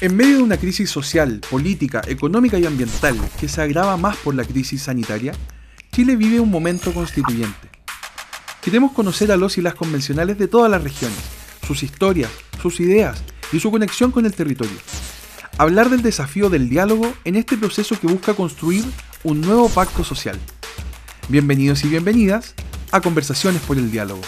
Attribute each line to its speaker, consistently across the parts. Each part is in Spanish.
Speaker 1: En medio de una crisis social, política, económica y ambiental que se agrava más por la crisis sanitaria, Chile vive un momento constituyente. Queremos conocer a los y las convencionales de todas las regiones, sus historias, sus ideas y su conexión con el territorio. Hablar del desafío del diálogo en este proceso que busca construir un nuevo pacto social. Bienvenidos y bienvenidas a Conversaciones por el Diálogo.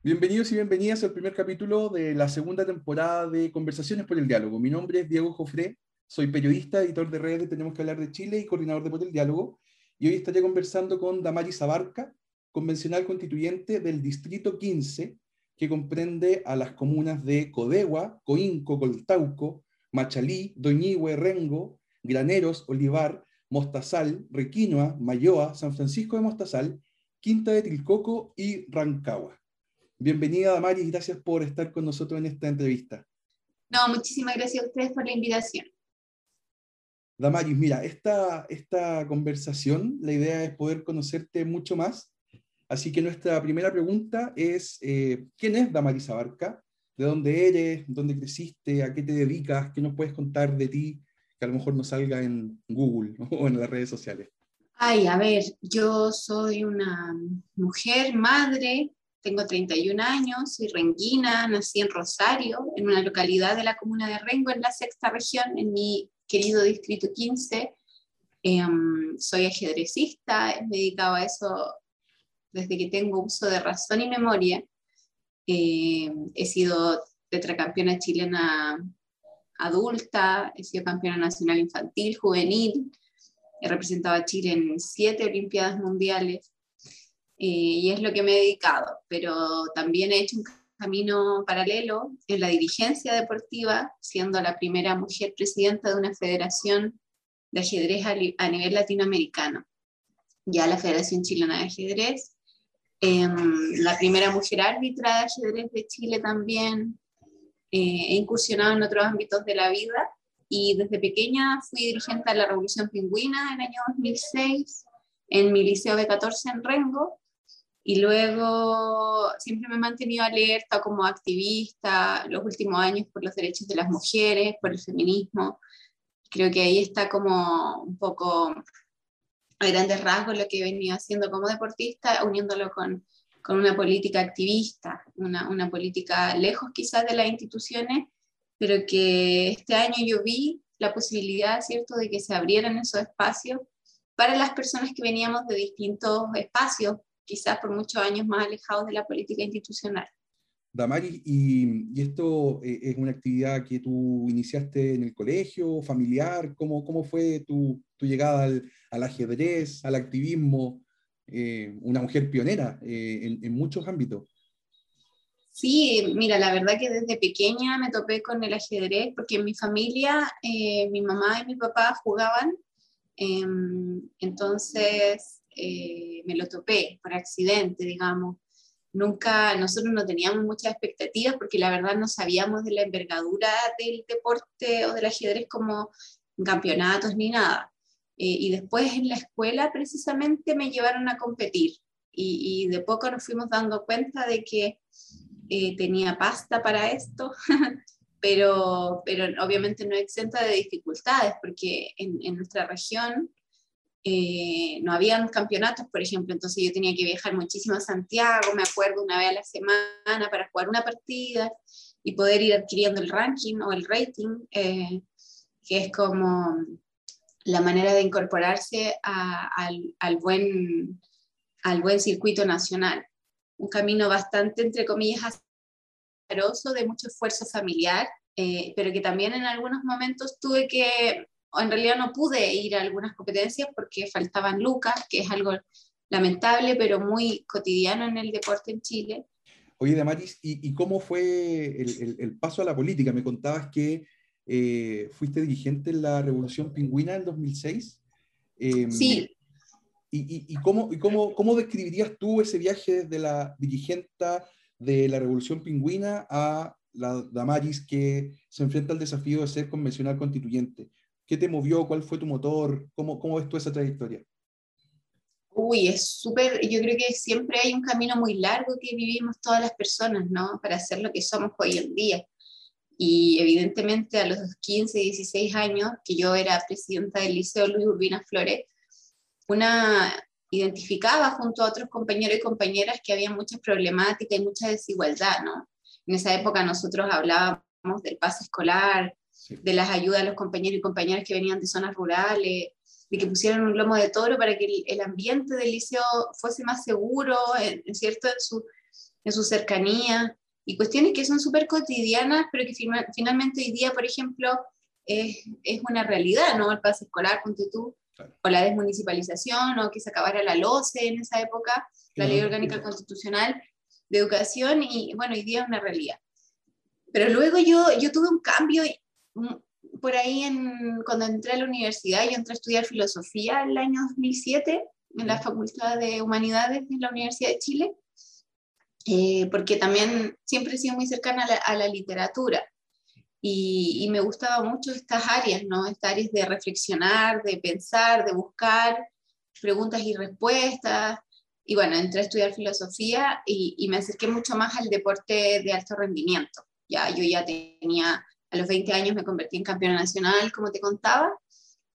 Speaker 1: Bienvenidos y bienvenidas al primer capítulo de la segunda temporada de Conversaciones por el Diálogo. Mi nombre es Diego Jofré, soy periodista, editor de redes de Tenemos que hablar de Chile y coordinador de Por el Diálogo. Y hoy estaré conversando con Damaris Abarca, convencional constituyente del Distrito 15, que comprende a las comunas de Codegua, Coinco, Coltauco, Machalí, Doñihue, Rengo, Graneros, Olivar, Mostazal, Requinoa, Mayoa, San Francisco de Mostazal, Quinta de Tilcoco y Rancagua. Bienvenida, Damaris, gracias por estar con nosotros en esta entrevista.
Speaker 2: No, muchísimas gracias a ustedes por la invitación.
Speaker 1: Damaris, mira, esta, esta conversación, la idea es poder conocerte mucho más. Así que nuestra primera pregunta es, eh, ¿quién es Damaris Abarca? ¿De dónde eres? ¿Dónde creciste? ¿A qué te dedicas? ¿Qué nos puedes contar de ti que a lo mejor no salga en Google o en las redes sociales?
Speaker 2: Ay, a ver, yo soy una mujer, madre, tengo 31 años, soy renguina, nací en Rosario, en una localidad de la comuna de Rengo, en la sexta región, en mi querido distrito 15. Em, soy ajedrecista, me he dedicado a eso desde que tengo uso de razón y memoria. Em, he sido tetracampeona chilena adulta, he sido campeona nacional infantil, juvenil, he representado a Chile en siete Olimpiadas Mundiales. Eh, y es lo que me he dedicado, pero también he hecho un camino paralelo en la dirigencia deportiva, siendo la primera mujer presidenta de una federación de ajedrez a, nivel latinoamericano, ya la Federación Chilena de Ajedrez, em, la primera mujer árbitra de ajedrez de Chile también, eh, he incursionado en otros ámbitos de la vida. Y desde pequeña fui dirigente de la Revolución Pingüina en el año 2006 en mi liceo de 14 en Rengo y luego siempre me he mantenido alerta como activista los últimos años por los derechos de las mujeres, por el feminismo. Creo que ahí está como un poco a grandes rasgos lo que he venido haciendo como deportista, uniéndolo con, con una política activista, una, una política lejos quizás de las instituciones, pero que este año yo vi la posibilidad, ¿cierto?, de que se abrieran esos espacios para las personas que veníamos de distintos espacios quizás por muchos años más alejados de la política institucional.
Speaker 1: Damaris, ¿y, esto eh, es una actividad que tú iniciaste en el colegio, familiar? ¿Cómo, cómo fue tu, tu llegada al, al, ajedrez, al activismo? Eh, una mujer pionera eh, en, en, muchos ámbitos.
Speaker 2: Sí, mira, la verdad que desde pequeña me topé con el ajedrez porque en mi familia mi mamá y mi papá jugaban, em, entonces eh, me lo topé por accidente, digamos. Nunca, nosotros no teníamos muchas expectativas porque la verdad no sabíamos de la envergadura del deporte o del ajedrez como campeonatos ni nada. Eh, y después en la escuela precisamente me llevaron a competir y, de poco nos fuimos dando cuenta de que eh, tenía pasta para esto, pero, pero obviamente no exenta de dificultades porque en, en nuestra región eh, no habían campeonatos, por ejemplo, entonces yo tenía que viajar muchísimo a Santiago, me acuerdo una vez a la semana para jugar una partida y poder ir adquiriendo el ranking o el rating, eh, que es como la manera de incorporarse al, buen, circuito nacional. Un camino bastante, entre comillas, azaroso, de mucho esfuerzo familiar, eh, pero que también en algunos momentos tuve que en realidad no pude ir a algunas competencias porque faltaban lucas, que es algo lamentable, pero muy cotidiano en el deporte en Chile.
Speaker 1: Oye, Damaris, ¿y, y cómo fue el, el, paso a la política? Me contabas que eh, fuiste dirigente en la Revolución Pingüina en 2006.
Speaker 2: Eh, em, sí.
Speaker 1: ¿Y, y, cómo, y cómo, cómo, describirías tú ese viaje desde la dirigenta de la Revolución Pingüina a la Damaris que se enfrenta al desafío de ser convencional constituyente? ¿Qué te movió? ¿Cuál fue tu motor? ¿Cómo, cómo ves tú esa trayectoria?
Speaker 2: Uy, es súper, yo creo que siempre hay un camino muy largo que vivimos todas las personas, ¿no? Para ser lo que somos hoy en día. Y evidentemente a los 15, 16 años, que yo era presidenta del Liceo Luis Urbina Flores, una identificaba junto a otros compañeros y compañeras que había muchas problemáticas y mucha desigualdad, ¿no? En esa época nosotros hablábamos del pase escolar, de las ayudas a los compañeros y compañeras que venían de zonas rurales, de que pusieran un lomo de toro para que el, ambiente del liceo fuese más seguro, en, ¿cierto? En su, en su cercanía, y cuestiones que son súper cotidianas, pero que finalmente hoy día, por ejemplo, es, es, una realidad, ¿no? El pase escolar, ponte tú, o la desmunicipalización, o que se acabara la LOCE en esa época, la Ley Orgánica Constitucional de Educación, y bueno, hoy día es una realidad. Pero luego yo, yo tuve un cambio por ahí en, cuando entré a la universidad, yo entré a estudiar filosofía en el año 2007 en la Facultad de Humanidades de la Universidad de Chile, eh, porque también siempre he sido muy cercana a la, literatura y, y, me gustaban mucho estas áreas, ¿no? Estas áreas de reflexionar, de pensar, de buscar preguntas y respuestas. Y bueno, entré a estudiar filosofía y, y me acerqué mucho más al deporte de alto rendimiento. Ya, yo ya tenía a los 20 años me convertí en campeona nacional, como te contaba,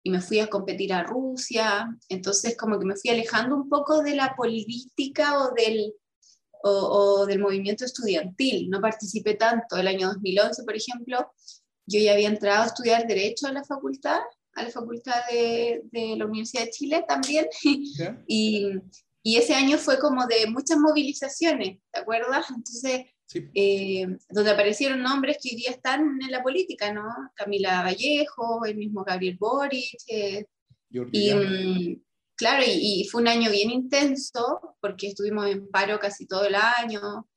Speaker 2: y me fui a competir a Rusia. Entonces, como que me fui alejando un poco de la política o del, o, del movimiento estudiantil. No participé tanto. El año 2011, por ejemplo, yo ya había entrado a estudiar Derecho a la facultad, a la facultad de, de la Universidad de Chile también. y, y ese año fue como de muchas movilizaciones, ¿te acuerdas? Entonces, eh, donde aparecieron nombres que hoy día están en la política, ¿no? Camila Vallejo, el mismo Gabriel Boric. Eh, y, mm, claro, y, fue un año bien intenso porque estuvimos en paro casi todo el año.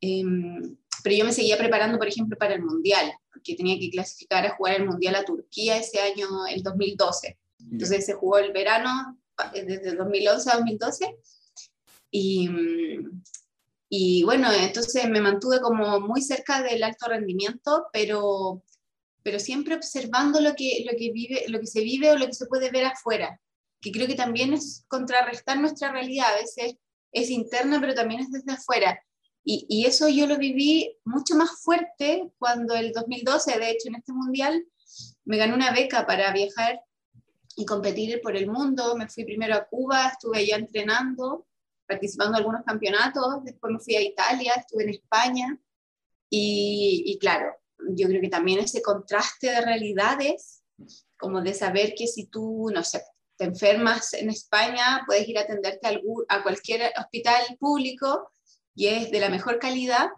Speaker 2: Em, pero yo me seguía preparando, por ejemplo, para el Mundial, porque tenía que clasificar a jugar el Mundial a Turquía ese año, el 2012. Entonces se jugó el verano desde 2011 a 2012. Y, mm, y bueno, entonces me mantuve como muy cerca del alto rendimiento, pero, pero siempre observando lo que, lo, que vive, lo que se vive o lo que se puede ver afuera, que creo que también es contrarrestar nuestra realidad, a veces es interna, pero también es desde afuera. Y, y eso yo lo viví mucho más fuerte cuando el 2012, de hecho, en este mundial, me gané una beca para viajar y competir por el mundo. Me fui primero a Cuba, estuve allá entrenando participando en algunos campeonatos, después me fui a Italia, estuve en España y, claro, yo creo que también ese contraste de realidades, como de saber que si tú, no sé, te enfermas en España, puedes ir a atenderte a, cualquier hospital público y es de la mejor calidad,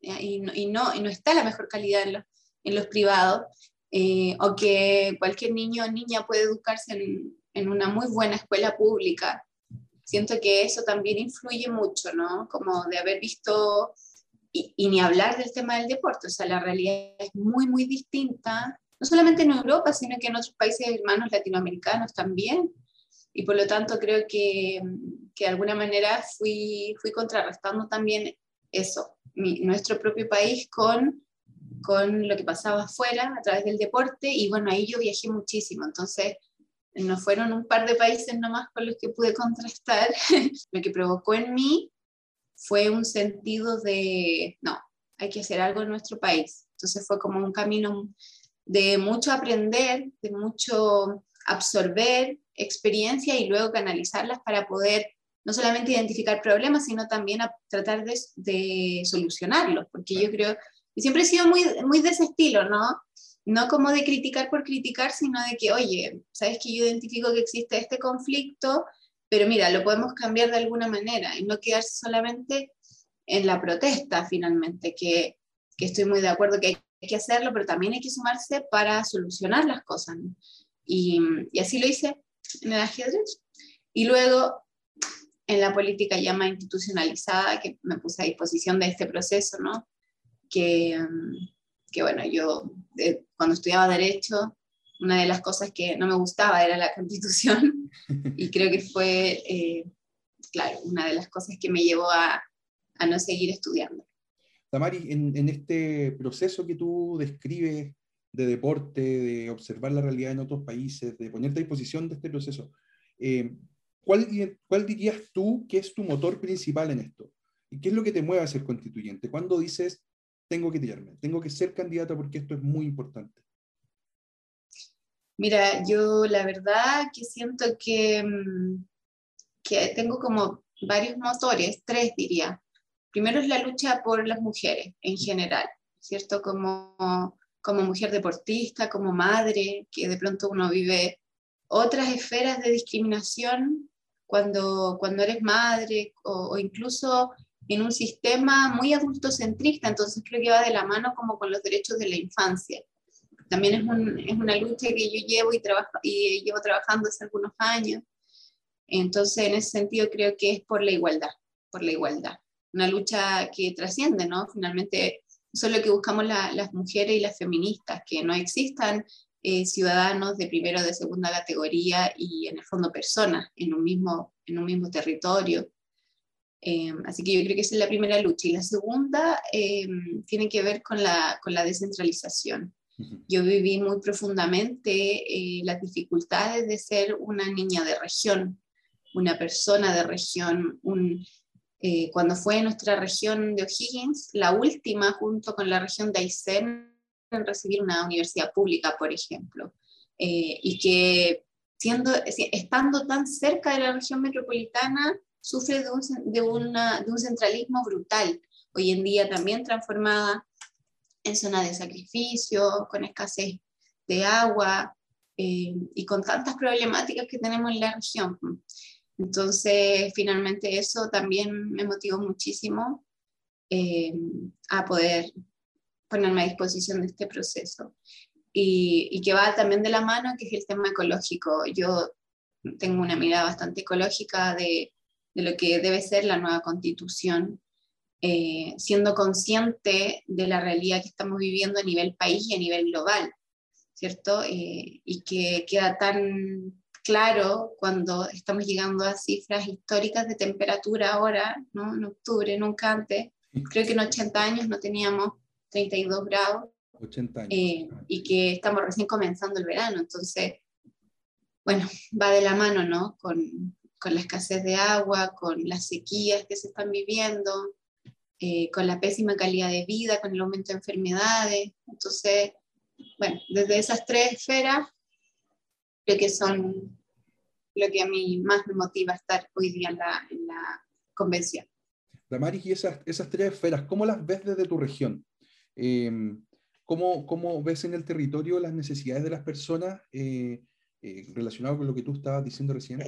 Speaker 2: y no, y no, no está la mejor calidad en los, en los privados, eh, o que cualquier niño o niña puede educarse en, en, una muy buena escuela pública siento que eso también influye mucho, ¿no? Como de haber visto, y, ni hablar del tema del deporte, o sea, la realidad es muy, muy distinta, no solamente en Europa, sino que en otros países hermanos latinoamericanos también. Y por lo tanto creo que, que de alguna manera fui, fui contrarrestando también eso, nuestro propio país con, con lo que pasaba afuera a través del deporte. Y bueno, ahí yo viajé muchísimo, entonces no fueron un par de países nomás con los que pude contrastar, lo que provocó en mí fue un sentido de, no, hay que hacer algo en nuestro país. Entonces fue como un camino de mucho aprender, de mucho absorber experiencia y luego canalizarlas para poder no solamente identificar problemas, sino también a tratar de, de solucionarlos, porque yo creo, y siempre he sido muy, muy de ese estilo, ¿no? No como de criticar por criticar, sino de que, oye, sabes que yo identifico que existe este conflicto, pero mira, lo podemos cambiar de alguna manera y no quedarse solamente en la protesta finalmente, que, que estoy muy de acuerdo que hay que hacerlo, pero también hay que sumarse para solucionar las cosas. Y, así lo hice en el ajedrez. Y luego en la política ya más institucionalizada, que me puse a disposición de este proceso, ¿no? Que, que bueno, yo cuando estudiaba Derecho, una de las cosas que no me gustaba era la Constitución y creo que fue, eh, claro, una de las cosas que me llevó a, a no seguir estudiando.
Speaker 1: Tamari, en, en, este proceso que tú describes de deporte, de observar la realidad en otros países, de ponerte a disposición de este proceso, eh, ¿cuál, ¿cuál dirías tú que es tu motor principal en esto? ¿Y qué es lo que te mueve a ser constituyente? ¿Cuándo dices, tengo que tirarme, tengo que ser candidata porque esto es muy importante?
Speaker 2: Mira, yo la verdad que siento que, mm, que tengo como varios motores, tres diría. Primero es la lucha por las mujeres en general, ¿cierto? Como, como mujer deportista, como madre, que de pronto uno vive otras esferas de discriminación cuando, cuando eres madre o, incluso en un sistema muy adultocentrista, entonces creo que va de la mano como con los derechos de la infancia. También es, un, es una lucha que yo llevo y, trabajo, y llevo trabajando hace algunos años. Entonces, en ese sentido, creo que es por la igualdad, por la igualdad. Una lucha que trasciende, ¿no? Finalmente, eso es lo que buscamos las mujeres y las feministas, que no existan eh, ciudadanos de primera o de segunda categoría y en el fondo personas en un mismo, en un mismo territorio. Eh, así que yo creo que esa es la primera lucha. Y la segunda eh, tiene que ver con la, con la descentralización. Yo viví muy profundamente las dificultades de ser una niña de región, una persona de región, un, eh, cuando fue nuestra región de O'Higgins, la última junto con la región de Aysén en recibir una universidad pública, por ejemplo, eh, y que siendo, estando tan cerca de la región metropolitana, sufre de un, de, una, de un centralismo brutal, hoy en día también transformada en zona de sacrificio, con escasez de agua eh, y con tantas problemáticas que tenemos en la región. Entonces, finalmente eso también me motivó muchísimo eh, a poder ponerme a disposición de este proceso. Y, que va también de la mano, que es el tema ecológico. Yo tengo una mirada bastante ecológica de, lo que debe ser la nueva constitución, eh, siendo consciente de la realidad que estamos viviendo a nivel país y a nivel global, ¿cierto? Eh, y que queda tan claro cuando estamos llegando a cifras históricas de temperatura ahora, ¿no? en octubre, nunca antes. Creo que en 80 años no teníamos 32 grados.
Speaker 1: 80 años.
Speaker 2: Eh, y que estamos recién comenzando el verano. Entonces, bueno, va de la mano, ¿no? Con, con la escasez de agua, con las sequías que se están viviendo, eh, con la pésima calidad de vida, con el aumento de enfermedades. Entonces, bueno, desde esas tres esferas, creo que son lo que a mí más me motiva estar hoy día en la, en la convención.
Speaker 1: Damaris, y esas, esas tres esferas, ¿cómo las ves desde tu región? Em, ¿cómo, ¿cómo, ves en el territorio las necesidades de las personas eh, eh, relacionado con lo que tú estabas diciendo recién?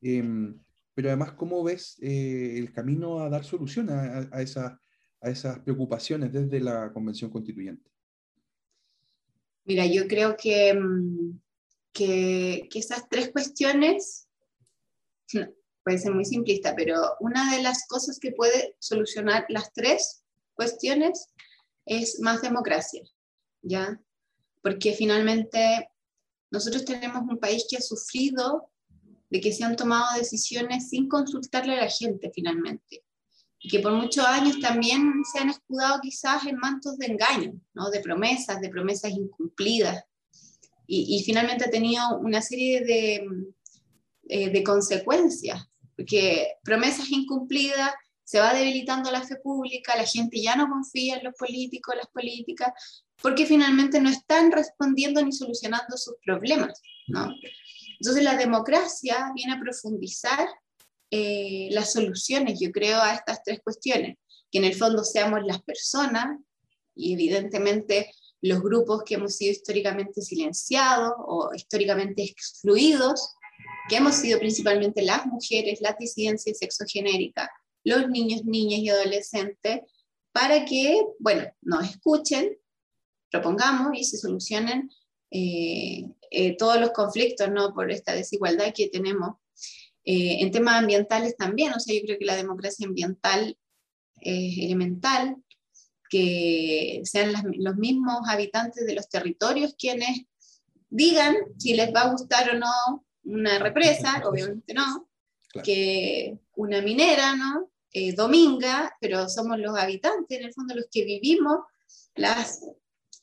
Speaker 1: Em, pero además, ¿cómo ves eh, el camino a dar solución a, esas, preocupaciones desde la Convención Constituyente?
Speaker 2: Mira, yo creo que mm, que, esas tres cuestiones, puede ser muy simplista, pero una de las cosas que puede solucionar las tres cuestiones es más democracia, ¿ya? Porque finalmente nosotros tenemos un país que ha sufrido de que se han tomado decisiones sin consultarle a la gente finalmente. Y que por muchos años también se han escudado quizás en mantos de engaño, ¿no? de promesas, de promesas incumplidas, y, finalmente ha tenido una serie de, eh, de consecuencias, porque promesas incumplidas, se va debilitando la fe pública, la gente ya no confía en los políticos, las políticas, porque finalmente no están respondiendo ni solucionando sus problemas. ¿no? Entonces la democracia viene a profundizar eh, las soluciones, yo creo, a estas tres cuestiones, que en el fondo seamos las personas y evidentemente los grupos que hemos sido históricamente silenciados o históricamente excluidos, que hemos sido principalmente las mujeres, las disidencias sexogenéricas, los niños, niñas y adolescentes, para que, bueno, nos escuchen, propongamos y se solucionen eh, eh, todos los conflictos, ¿no? Por esta desigualdad que tenemos. Eh, en temas ambientales también, o sea, yo creo que la democracia ambiental es elemental, que sean los mismos habitantes de los territorios quienes digan si les va a gustar o no una represa, obviamente no, que una minera, ¿no? Eh, dominga, pero somos los habitantes, en el fondo los que vivimos las,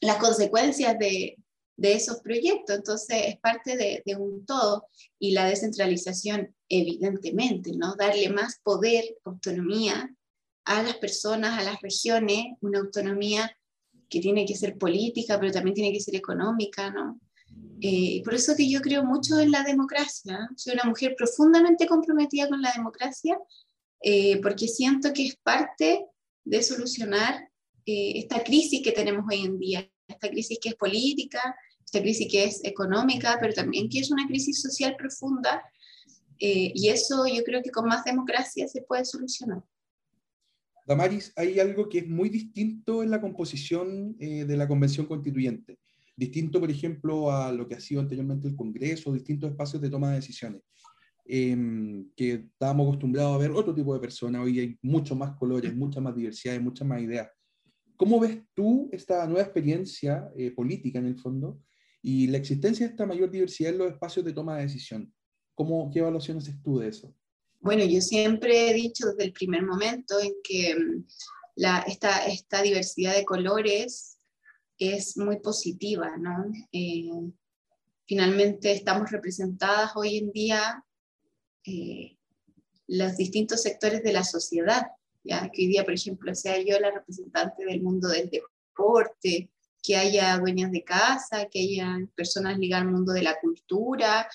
Speaker 2: las consecuencias de, de esos proyectos. Entonces, es parte de, un todo. Y la descentralización, evidentemente, ¿no? Darle más poder, autonomía a las personas, a las regiones, una autonomía que tiene que ser política, pero también tiene que ser económica, ¿no? Eh, por eso que yo creo mucho en la democracia. Soy una mujer profundamente comprometida con la democracia, eh, porque siento que es parte de solucionar eh, esta crisis que tenemos hoy en día, esta crisis que es política, esta crisis que es económica, pero también que es una crisis social profunda, y eso yo creo que con más democracia se puede solucionar.
Speaker 1: Damaris, hay algo que es muy distinto en la composición eh, de la Convención Constituyente. Distinto, por ejemplo, a lo que ha sido anteriormente el Congreso, distintos espacios de toma de decisiones. Em, que estábamos acostumbrados a ver otro tipo de personas, hoy hay muchos más colores, mucha más diversidad, muchas más ideas. ¿Cómo ves tú esta nueva experiencia eh, política en el fondo y la existencia de esta mayor diversidad en los espacios de toma de decisión? ¿Cómo, ¿Qué evaluaciones haces tú de eso?
Speaker 2: Bueno, yo siempre he dicho desde el primer momento en que mm, esta, esta diversidad de colores es muy positiva, ¿no? Eh, finalmente estamos representadas hoy en día eh, los distintos sectores de la sociedad, ya que hoy día, por ejemplo, sea yo la representante del mundo del deporte, que haya dueñas de casa, que haya personas ligadas al mundo de la cultura,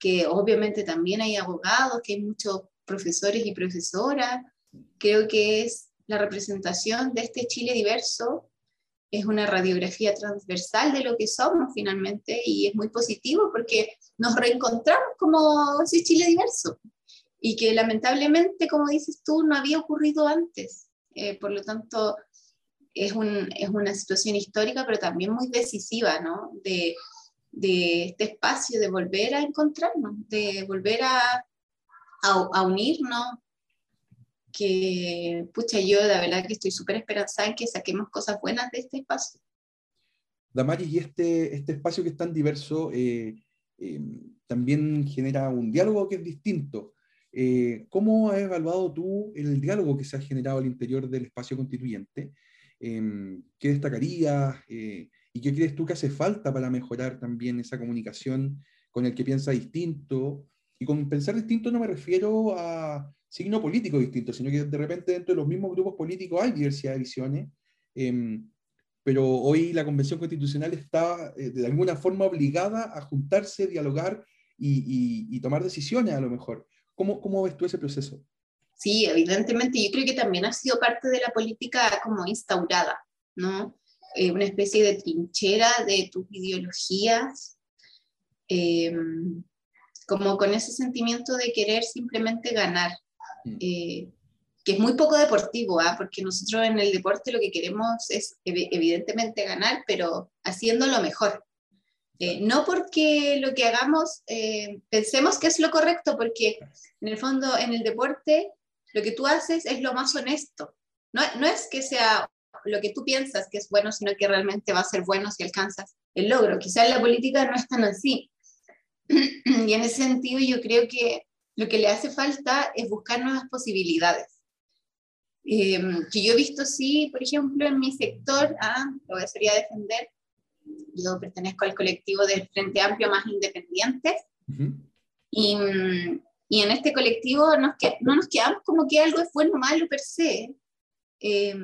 Speaker 2: que obviamente también hay abogados, que hay muchos profesores y profesoras. Creo que es la representación de este Chile diverso, es una radiografía transversal de lo que somos finalmente y es muy positivo porque nos reencontramos como ese Chile diverso y que lamentablemente, como dices tú, no había ocurrido antes. Eh, por lo tanto, es, un, es, una situación histórica, pero también muy decisiva, ¿no? De, de este espacio, de volver a encontrarnos, de volver a, a, unirnos, que, pucha, yo de verdad que estoy súper esperanzada en que saquemos cosas buenas de este espacio.
Speaker 1: Damaris, y este, este espacio que es tan diverso eh, eh, también genera un diálogo que es distinto. Eh, ¿Cómo has evaluado tú el diálogo que se ha generado al interior del espacio constituyente? ¿Qué destacarías? ¿Y qué crees tú que hace falta para mejorar también esa comunicación con el que piensa distinto? Y con pensar distinto no me refiero a signo político distinto, sino que de repente dentro de los mismos grupos políticos hay diversidad de visiones. Em, pero hoy la Convención Constitucional está eh, de alguna forma obligada a juntarse, dialogar y, y, tomar decisiones a lo mejor. ¿Cómo, ¿Cómo ves tú ese proceso?
Speaker 2: Sí, evidentemente, yo creo que también ha sido parte de la política como instaurada, ¿no? Eh, una especie de trinchera de tus ideologías, eh, como con ese sentimiento de querer simplemente ganar, mm. eh, que es muy poco deportivo, ¿ah? porque nosotros en el deporte lo que queremos es evidentemente ganar, pero haciendo lo mejor. no porque lo que hagamos pensemos que es lo correcto, porque en el fondo en el deporte lo que tú haces es lo más honesto. No, no es que sea lo que tú piensas que es bueno, sino que realmente va a ser bueno si alcanzas el logro. Quizás la política no es tan así. y en ese sentido yo creo que lo que le hace falta es buscar nuevas posibilidades. Eh, que yo he visto, sí, por ejemplo, en mi sector, ah, lo que sería defender, yo pertenezco al colectivo del Frente Amplio Más Independientes, y, y, en este colectivo nos que, no nos quedamos como que algo es bueno o malo per se, eh,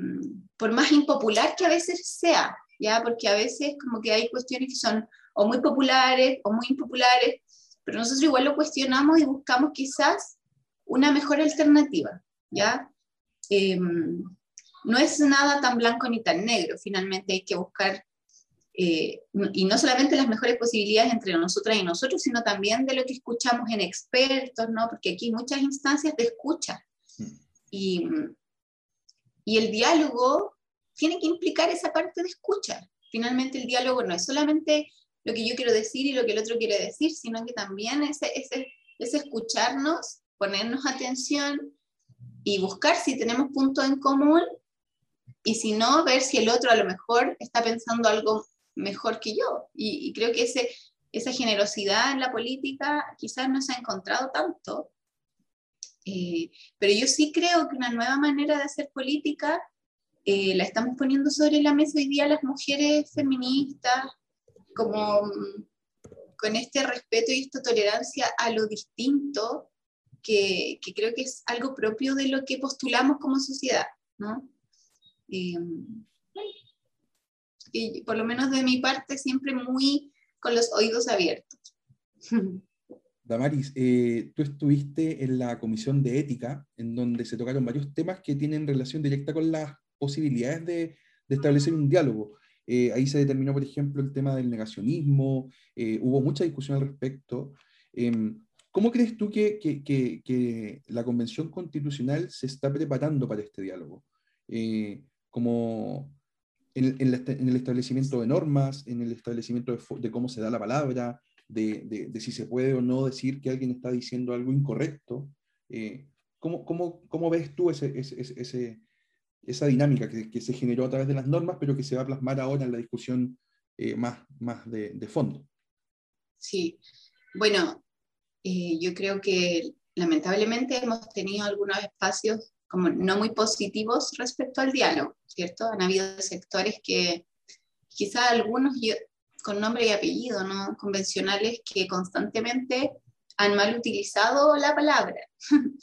Speaker 2: por más impopular que a veces sea, ¿ya? Porque a veces como que hay cuestiones que son o muy populares o muy impopulares, pero nosotros igual lo cuestionamos y buscamos quizás una mejor alternativa, ¿ya? Eh, no es nada tan blanco ni tan negro, finalmente hay que buscar, eh, y no solamente las mejores posibilidades entre nosotras y nosotros, sino también de lo que escuchamos en expertos, ¿no? Porque aquí hay muchas instancias de escucha. Mm. Y, y el diálogo tiene que implicar esa parte de escucha. Finalmente el diálogo no es solamente lo que yo quiero decir y lo que el otro quiere decir, sino que también es, es, es escucharnos, ponernos atención y buscar si tenemos puntos en común y si no, ver si el otro a lo mejor está pensando algo mejor que yo. Y, creo que esa generosidad en la política quizás no se ha encontrado tanto eh, pero yo sí creo que una nueva manera de hacer política eh, la estamos poniendo sobre la mesa hoy día las mujeres feministas, como mm, con este respeto y esta tolerancia a lo distinto, que, creo que es algo propio de lo que postulamos como sociedad, ¿no? Em, y por lo menos de mi parte, siempre muy con los oídos abiertos.
Speaker 1: Damaris, eh, tú estuviste en la comisión de ética, en donde se tocaron varios temas que tienen relación directa con las posibilidades de, de establecer un diálogo. Eh, ahí se determinó, por ejemplo, el tema del negacionismo, eh, hubo mucha discusión al respecto. Em, ¿Cómo crees tú que, que, que, la Convención Constitucional se está preparando para este diálogo? como en, el establecimiento de normas, en el establecimiento de, cómo se da la palabra, de, de, si se puede o no decir que alguien está diciendo algo incorrecto. Eh, ¿cómo, cómo, cómo, ves tú ese, ese, esa dinámica que, que, se generó a través de las normas, pero que se va a plasmar ahora en la discusión eh, más, más de, fondo?
Speaker 2: Sí, bueno, eh, yo creo que lamentablemente hemos tenido algunos espacios como no muy positivos respecto al diálogo, ¿cierto? Han habido sectores que quizá algunos con nombre y apellido, ¿no? Convencionales que constantemente han mal utilizado la palabra,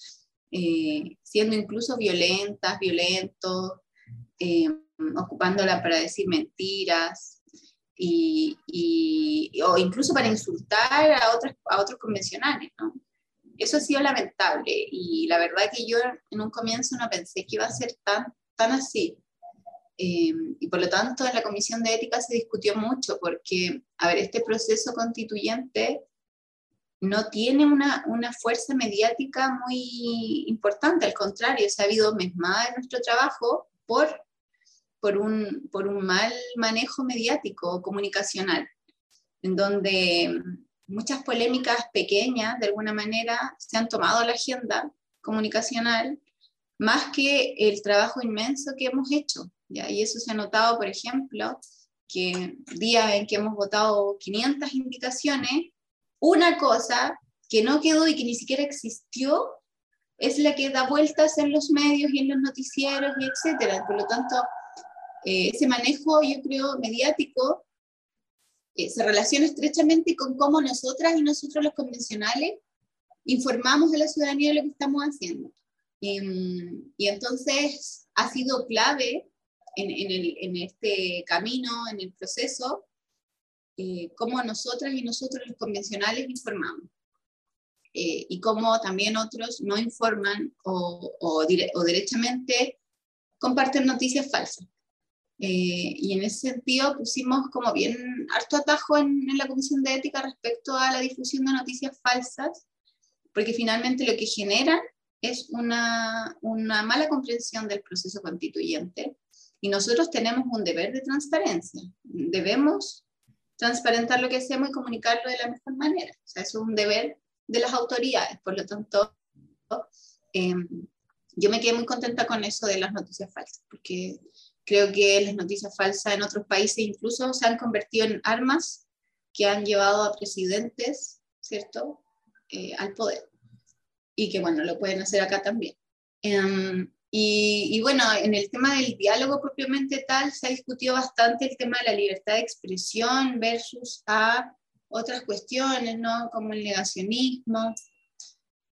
Speaker 2: eh, siendo incluso violentas, violentos, eh, ocupándola para decir mentiras, y, o incluso para insultar a, otros a otros convencionales, ¿no? Eso ha sido lamentable y la verdad que yo en un comienzo no pensé que iba a ser tan, tan así. Eh, y por lo tanto en la Comisión de Ética se discutió mucho porque, a ver, este proceso constituyente no tiene una, una fuerza mediática muy importante, al contrario, se ha habido mesmada en nuestro trabajo por, por, un, por un mal manejo mediático comunicacional, en donde muchas polémicas pequeñas, de alguna manera, se han tomado la agenda comunicacional, más que el trabajo inmenso que hemos hecho. ¿ya? Y eso se ha notado, por ejemplo, que días en que hemos votado 500 indicaciones, una cosa que no quedó y que ni siquiera existió es la que da vueltas en los medios y en los noticieros y etcétera. Por lo tanto, eh, ese manejo, yo creo, mediático se relaciona estrechamente con cómo nosotras y nosotros los convencionales informamos a la ciudadanía de lo que estamos haciendo. Y, entonces ha sido clave en, en, este camino, en el proceso, eh, cómo nosotras y nosotros los convencionales informamos. Eh, y cómo también otros no informan o, o, o derechamente comparten noticias falsas. Eh, y en ese sentido pusimos como bien harto atajo en, la Comisión de Ética respecto a la difusión de noticias falsas, porque finalmente lo que genera es una, una mala comprensión del proceso constituyente y nosotros tenemos un deber de transparencia. Debemos transparentar lo que hacemos y comunicarlo de la mejor manera. O sea, eso es un deber de las autoridades. Por lo tanto, eh, yo me quedé muy contenta con eso de las noticias falsas, porque Creo que las noticias falsas en otros países incluso se han convertido en armas que han llevado a presidentes, ¿cierto?, eh, al poder. Y que, bueno, lo pueden hacer acá también. Em, y, y, bueno, en el tema del diálogo propiamente tal, se ha discutido bastante el tema de la libertad de expresión versus a otras cuestiones, ¿no? Como el negacionismo.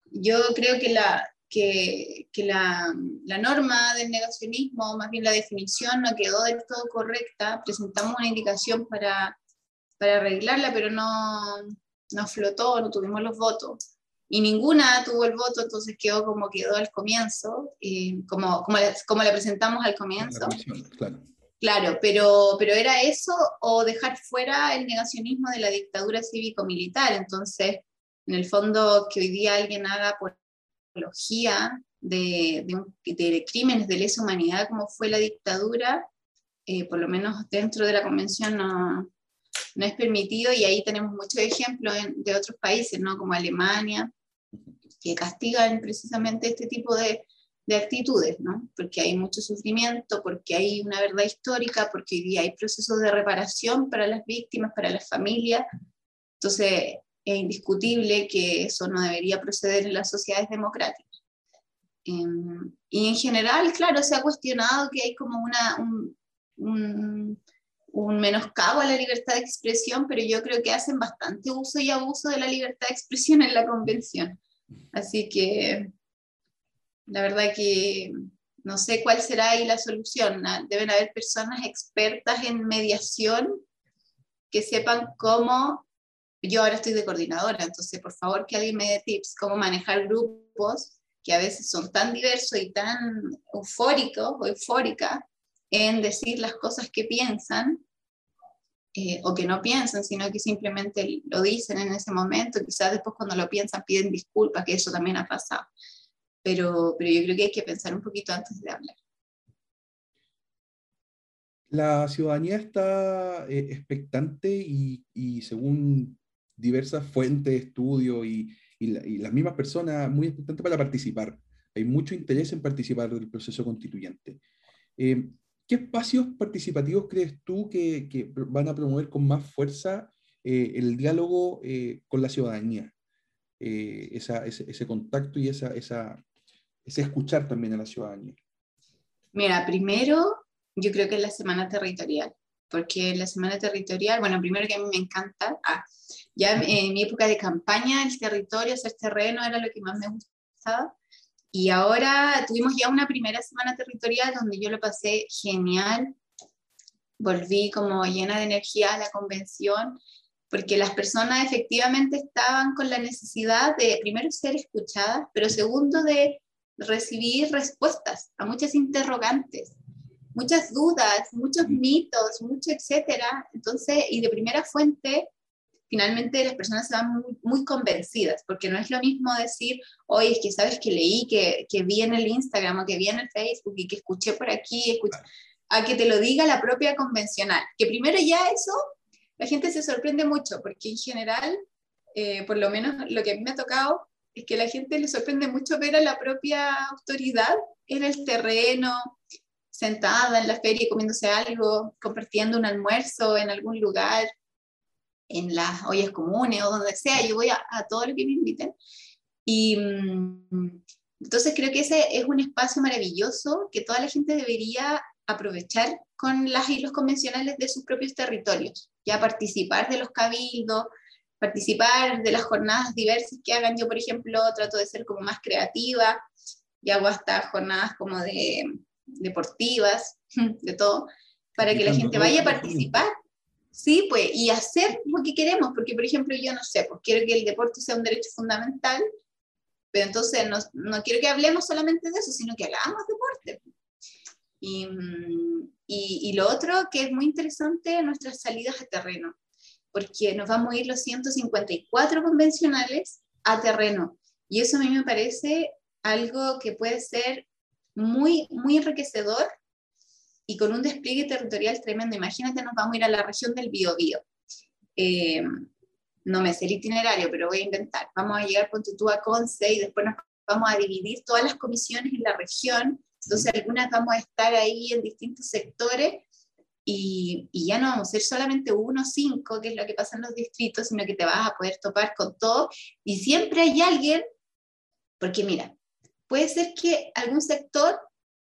Speaker 2: Yo creo que la, que, la, norma del negacionismo, más bien la definición, no quedó del todo correcta. Presentamos una indicación para, para arreglarla, pero no, no flotó, no tuvimos los votos. Y ninguna tuvo el voto, entonces quedó como quedó al comienzo, como, como, la, como la presentamos al comienzo. Claro. Claro, pero, pero era eso o dejar fuera el negacionismo de la dictadura cívico-militar. Entonces, en el fondo, que hoy día alguien haga por de, de, crímenes de lesa humanidad como fue la dictadura, eh, por lo menos dentro de la convención no, no es permitido y ahí tenemos muchos ejemplos de otros países, ¿no? como Alemania, que castigan precisamente este tipo de, de actitudes, ¿no? porque hay mucho sufrimiento, porque hay una verdad histórica, porque hoy día hay procesos de reparación para las víctimas, para las familias. Entonces, es indiscutible que eso no debería proceder en las sociedades democráticas. Em, y en general, claro, se ha cuestionado que hay como una, un menoscabo a la libertad de expresión, pero yo creo que hacen bastante uso y abuso de la libertad de expresión en la convención. Así que la verdad que no sé cuál será ahí la solución. Deben haber personas expertas en mediación que sepan cómo, yo ahora estoy de coordinadora, entonces por favor que alguien me dé tips, cómo manejar grupos que a veces son tan diversos y tan eufóricos o eufóricas en decir las cosas que piensan eh, o que no piensan, sino que simplemente lo dicen en ese momento, quizás después cuando lo piensan piden disculpas, que eso también ha pasado. Pero, pero yo creo que hay que pensar un poquito antes de hablar.
Speaker 1: La ciudadanía está eh, expectante y, y, según diversas fuentes de estudio y, y, las mismas personas, muy expectante para participar. Hay mucho interés en participar del proceso constituyente. Eh, ¿Qué espacios participativos crees tú que, van a promover con más fuerza eh, el diálogo eh, con la ciudadanía? Eh, ese, contacto y esa, ese escuchar también a la ciudadanía.
Speaker 2: Mira, primero yo creo que es la semana territorial, porque la semana territorial, bueno, primero que a mí me encanta, ah, ya en mi época de campaña el territorio, hacer terreno era lo que más me gustaba, y ahora tuvimos ya una primera semana territorial donde yo lo pasé genial. Volví como llena de energía a la convención, porque las personas efectivamente estaban con la necesidad de, primero, ser escuchadas, pero segundo, de recibir respuestas a muchas interrogantes, muchas dudas, muchos mitos, mucho etcétera. Entonces, y de primera fuente, finalmente las personas se van muy, convencidas, porque no es lo mismo decir, oye, es que sabes que leí, que, que, vi en el Instagram o que vi en el Facebook y que escuché por aquí, a que te lo diga la propia convencional. Que primero ya eso, la gente se sorprende mucho, porque en general, eh, por lo menos lo que a mí me ha tocado, es que la gente le sorprende mucho ver a la propia autoridad en el terreno, sentada en la feria comiéndose algo, compartiendo un almuerzo en algún lugar, en las ollas comunes o donde sea, yo voy a, todo lo que me inviten. Y mm, entonces creo que ese es un espacio maravilloso que toda la gente debería aprovechar con las y los convencionales de sus propios territorios, ya participar de los cabildos, participar de las jornadas diversas que hagan. Yo, por ejemplo, trato de ser como más creativa y hago hasta jornadas como de deportivas, de todo, para que la gente vaya a participar Sí, pues, y hacer lo que queremos, porque por ejemplo yo no sé, pues quiero que el deporte sea un derecho fundamental, pero entonces no, no quiero que hablemos solamente de eso, sino que hagamos deporte. Y, y, y, lo otro que es muy interesante, nuestras salidas a terreno, porque nos vamos a ir los 154 convencionales a terreno. Y eso a mí me parece algo que puede ser muy, muy enriquecedor y con un despliegue territorial tremendo. Imagínate, nos vamos a ir a la región del Biobío. Eh, no me sé el itinerario, pero voy a inventar. Vamos a llegar con tú a Conce y después nos vamos a dividir todas las comisiones en la región. Entonces, algunas vamos a estar ahí en distintos sectores y, y, ya no vamos a ser solamente uno o cinco, que es lo que pasa en los distritos, sino que te vas a poder topar con todo. Y siempre hay alguien, porque mira, puede ser que algún sector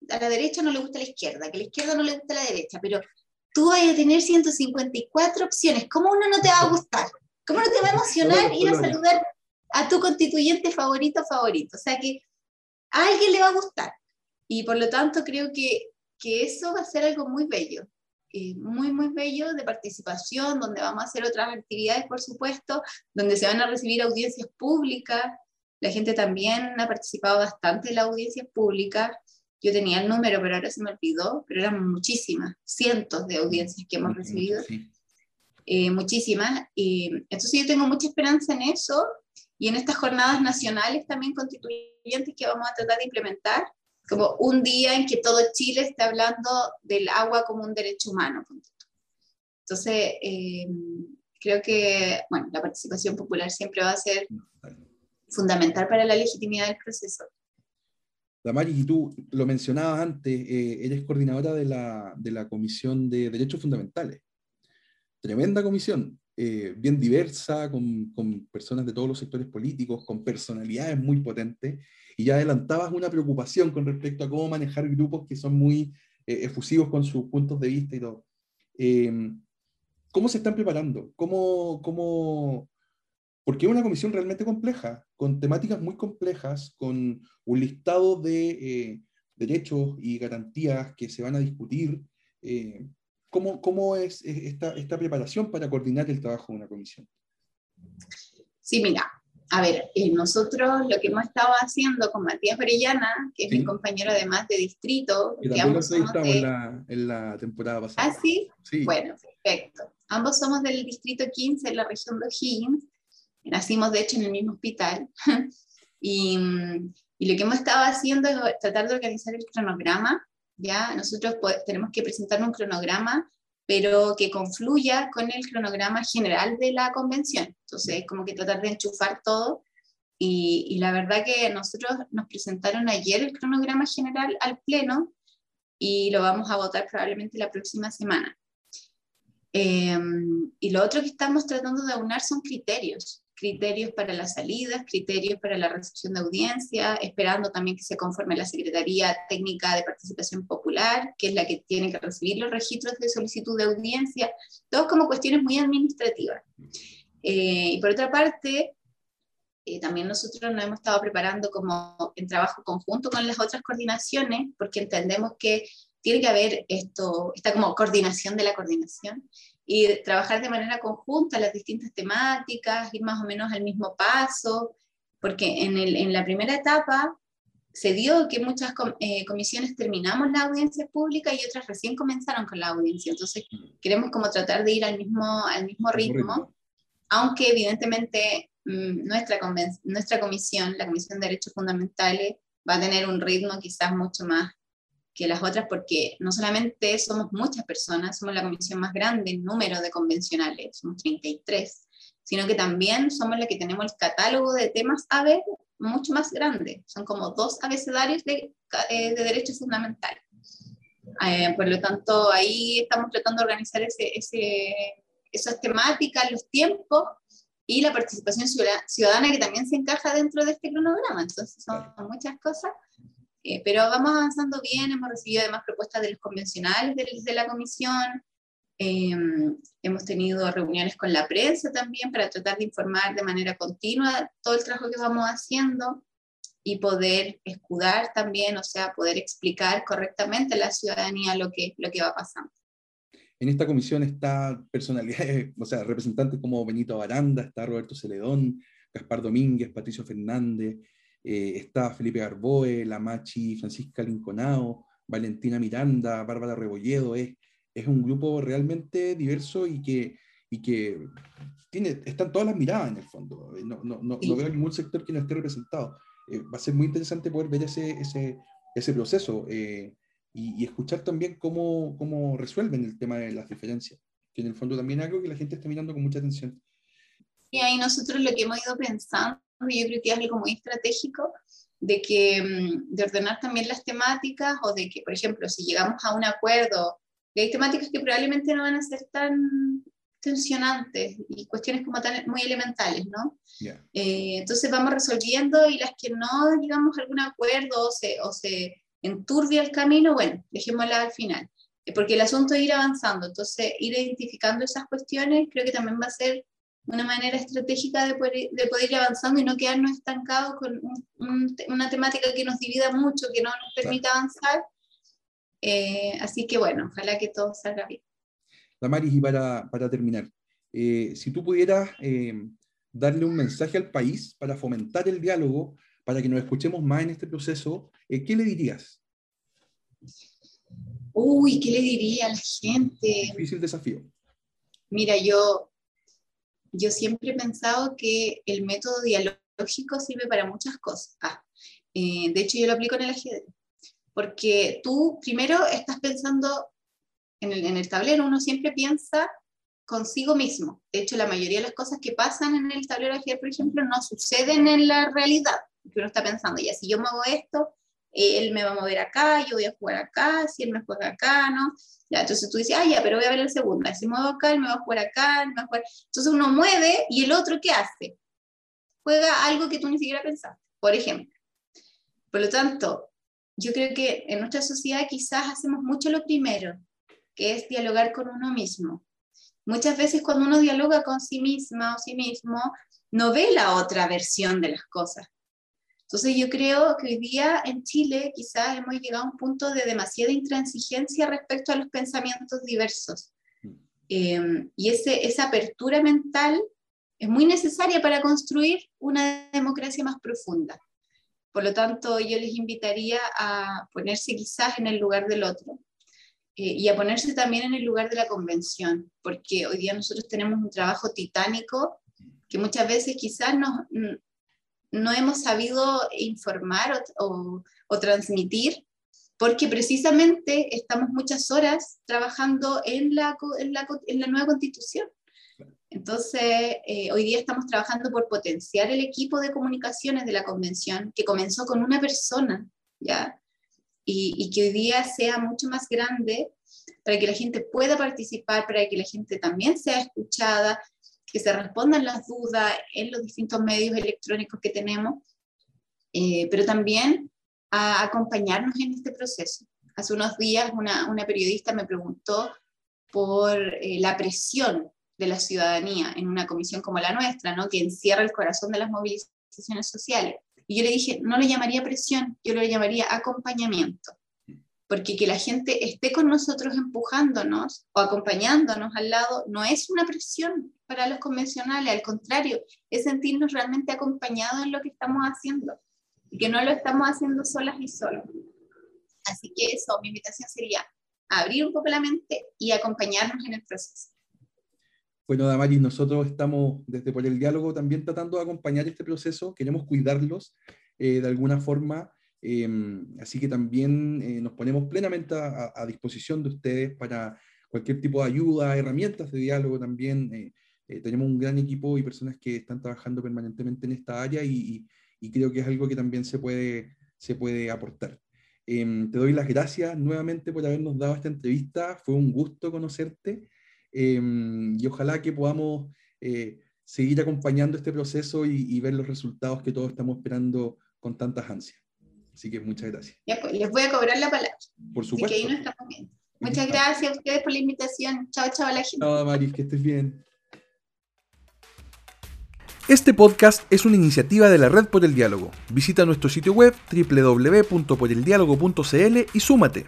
Speaker 2: a la derecha no le gusta la izquierda, que a la izquierda no le gusta la derecha, pero tú vas a tener 154 opciones. ¿Cómo uno no te va a gustar? ¿Cómo no te va a emocionar ir a saludar a tu constituyente favorito favorito? O sea que a alguien le va a gustar. Y por lo tanto creo que, que eso va a ser algo muy bello, eh, muy, muy bello de participación, donde vamos a hacer otras actividades, por supuesto, donde se van a recibir audiencias públicas. La gente también ha participado bastante en las audiencias públicas. Yo tenía el número, pero ahora se me olvidó, pero eran muchísimas, cientos de audiencias que hemos recibido. Eh, muchísimas. Y entonces yo tengo mucha esperanza en eso y en estas jornadas nacionales también constituyentes que vamos a tratar de implementar, como un día en que todo Chile esté hablando del agua como un derecho humano. Entonces, eh, creo que bueno, la participación popular siempre va a ser fundamental para la legitimidad del proceso.
Speaker 1: Damaris, y tú lo mencionabas antes, eh, eres coordinadora de la, de la, Comisión de Derechos Fundamentales. Tremenda comisión, eh, bien diversa, con, con, personas de todos los sectores políticos, con personalidades muy potentes, y ya adelantabas una preocupación con respecto a cómo manejar grupos que son muy eh, efusivos con sus puntos de vista y todo. ¿cómo se están preparando? ¿Cómo, cómo, porque es una comisión realmente compleja, con temáticas muy complejas, con un listado de eh, derechos y garantías que se van a discutir. Eh, ¿cómo, ¿cómo, es esta, esta preparación para coordinar el trabajo de una comisión?
Speaker 2: Sí, mira, a ver, eh, nosotros lo que hemos estado haciendo con Matías Orellana, que es mi compañero además de distrito,
Speaker 1: que ambos somos en, la, en, la, temporada pasada.
Speaker 2: ¿Ah, sí? sí? Bueno, perfecto. Ambos somos del distrito 15, en la región de O'Higgins, Nacimos, de hecho, en el mismo hospital. y, y, lo que hemos estado haciendo es tratar de organizar el cronograma. ¿ya? Nosotros tenemos que presentar un cronograma, pero que confluya con el cronograma general de la convención. Entonces, como que tratar de enchufar todo. Y, y la verdad que nosotros nos presentaron ayer el cronograma general al Pleno y lo vamos a votar probablemente la próxima semana. Eh, y lo otro que estamos tratando de aunar son criterios criterios para las salidas, criterios para la recepción de audiencia, esperando también que se conforme la Secretaría Técnica de Participación Popular, que es la que tiene que recibir los registros de solicitud de audiencia, todo como cuestiones muy administrativas. Eh, y por otra parte, eh, también nosotros nos hemos estado preparando como en trabajo conjunto con las otras coordinaciones, porque entendemos que tiene que haber esto, esta como coordinación de la coordinación, y trabajar de manera conjunta las distintas temáticas, ir más o menos al mismo paso, porque en, el, en la primera etapa se dio que muchas eh, comisiones terminamos la audiencia pública y otras recién comenzaron con la audiencia, entonces queremos como tratar de ir al mismo, al mismo ritmo, aunque evidentemente mm, nuestra, nuestra comisión, la Comisión de Derechos Fundamentales, va a tener un ritmo quizás mucho más que las otras porque no solamente somos muchas personas, somos la comisión más grande en número de convencionales, somos 33, sino que también somos la que tenemos el catálogo de temas a ver mucho más grande. Son como dos abecedarios de, eh, de derechos fundamentales. Eh, por lo tanto, ahí estamos tratando de organizar ese, ese, esas temáticas, los tiempos y la participación ciudadana que también se encaja dentro de este cronograma. Entonces, son muchas cosas eh, pero vamos avanzando bien, hemos recibido además propuestas de los convencionales de, la comisión, em, hemos tenido reuniones con la prensa también para tratar de informar de manera continua todo el trabajo que vamos haciendo y poder escudar también, o sea, poder explicar correctamente a la ciudadanía lo que, lo que va pasando.
Speaker 1: En esta comisión está personalidades, o sea, representantes como Benito Baranda, está Roberto Celedón, Gaspar Domínguez, Patricio Fernández, eh, está Felipe Garboe, La Machi, Francisca Linconao, Valentina Miranda, Bárbara Rebolledo, es, es un grupo realmente diverso y que, y que tiene, están todas las miradas en el fondo. Eh, no, no, no, veo ningún sector que no esté representado. Eh, va a ser muy interesante poder ver ese, ese, ese proceso y, y, escuchar también cómo, cómo resuelven el tema de las diferencias, que en el fondo también es algo que la gente está mirando con mucha atención.
Speaker 2: Y ahí nosotros lo que hemos ido pensando yo creo que es algo muy estratégico de, que, mm, de ordenar también las temáticas o de que, por ejemplo, si llegamos a un acuerdo, y hay temáticas que probablemente no van a ser tan tensionantes y cuestiones como tan muy elementales, ¿no? Eh, entonces vamos resolviendo y las que no llegamos a algún acuerdo o se, o se enturbia el camino, bueno, dejémosla al final. Eh, porque el asunto es ir avanzando, entonces ir identificando esas cuestiones creo que también va a ser una manera estratégica de poder, de poder, ir avanzando y no quedarnos estancados con una temática que nos divida mucho, que no nos permita avanzar. Eh, así que bueno, ojalá que todo salga bien.
Speaker 1: Damaris, y para, para terminar, eh, si tú pudieras eh, darle un mensaje al país para fomentar el diálogo, para que nos escuchemos más en este proceso, ¿qué le dirías?
Speaker 2: Uy, ¿qué le diría a la gente?
Speaker 1: Difícil desafío.
Speaker 2: Mira, yo yo siempre he pensado que el método dialógico sirve para muchas cosas. Ah, eh, de hecho, yo lo aplico en el ajedrez. Porque tú primero estás pensando en el, en el tablero, uno siempre piensa consigo mismo. De hecho, la mayoría de las cosas que pasan en el tablero de ajedrez, por ejemplo, no suceden en la realidad. Porque uno está pensando, ya, si yo muevo esto, él me va a mover acá, yo voy a jugar acá, si él me juega acá, ¿no? Ya, entonces tú dices, ah, ya, pero voy a ver el segundo, si muevo acá, él me va a jugar acá, él me va a jugar... Entonces uno mueve y el otro, ¿qué hace? Juega algo que tú ni siquiera pensaste, por ejemplo. Por lo tanto, yo creo que en nuestra sociedad quizás hacemos mucho lo primero, que es dialogar con uno mismo. muchas veces cuando uno dialoga con sí misma o sí mismo, no ve la otra versión de las cosas. Entonces yo creo que hoy día en Chile quizás hemos llegado a un punto de demasiada intransigencia respecto a los pensamientos diversos. Mm. Eh, y ese, esa apertura mental es muy necesaria para construir una democracia más profunda. Por lo tanto, yo les invitaría a ponerse quizás en el lugar del otro eh, y a ponerse también en el lugar de la convención, porque hoy día nosotros tenemos un trabajo titánico que muchas veces quizás no, no hemos sabido informar o, transmitir, porque precisamente estamos muchas horas trabajando en la, nueva constitución. Entonces, eh, hoy día estamos trabajando por potenciar el equipo de comunicaciones de la convención, que comenzó con una persona, ¿ya? Y, que hoy día sea mucho más grande para que la gente pueda participar, para que la gente también sea escuchada, que se respondan las dudas en los distintos medios electrónicos que tenemos, eh, pero también a acompañarnos en este proceso. Hace unos días una, periodista me preguntó por eh, la presión de la ciudadanía en una comisión como la nuestra, ¿no? que encierra el corazón de las movilizaciones sociales. Y yo le dije, no lo llamaría presión, yo lo llamaría acompañamiento porque que la gente esté con nosotros empujándonos o acompañándonos al lado no es una presión para los convencionales, al contrario, es sentirnos realmente acompañados en lo que estamos haciendo y que no lo estamos haciendo solas y solos. Así que eso, mi invitación sería abrir un poco la mente y acompañarnos en el proceso.
Speaker 1: Bueno, Damaris, nosotros estamos desde por el diálogo también tratando de acompañar este proceso, queremos cuidarlos eh, de alguna forma Em, así que también eh, nos ponemos plenamente a, disposición de ustedes para cualquier tipo de ayuda, herramientas de diálogo también. Eh, eh, tenemos un gran equipo y personas que están trabajando permanentemente en esta área y, creo que es algo que también se puede, se puede aportar. Em, te doy las gracias nuevamente por habernos dado esta entrevista. Fue un gusto conocerte em, y ojalá que podamos seguir acompañando este proceso y, y ver los resultados que todos estamos esperando con tantas ansias. Así que muchas gracias.
Speaker 2: Ya pues, les voy a cobrar la palabra.
Speaker 1: Por supuesto. Así
Speaker 2: que ahí no estamos viendo. Muchas gracias a ustedes por la invitación. Chao, chao a la gente.
Speaker 1: Chao, Maris, que estés bien.
Speaker 3: Este podcast es una iniciativa de la Red por el Diálogo. Visita nuestro sitio web www.poreldiálogo.cl y súmate.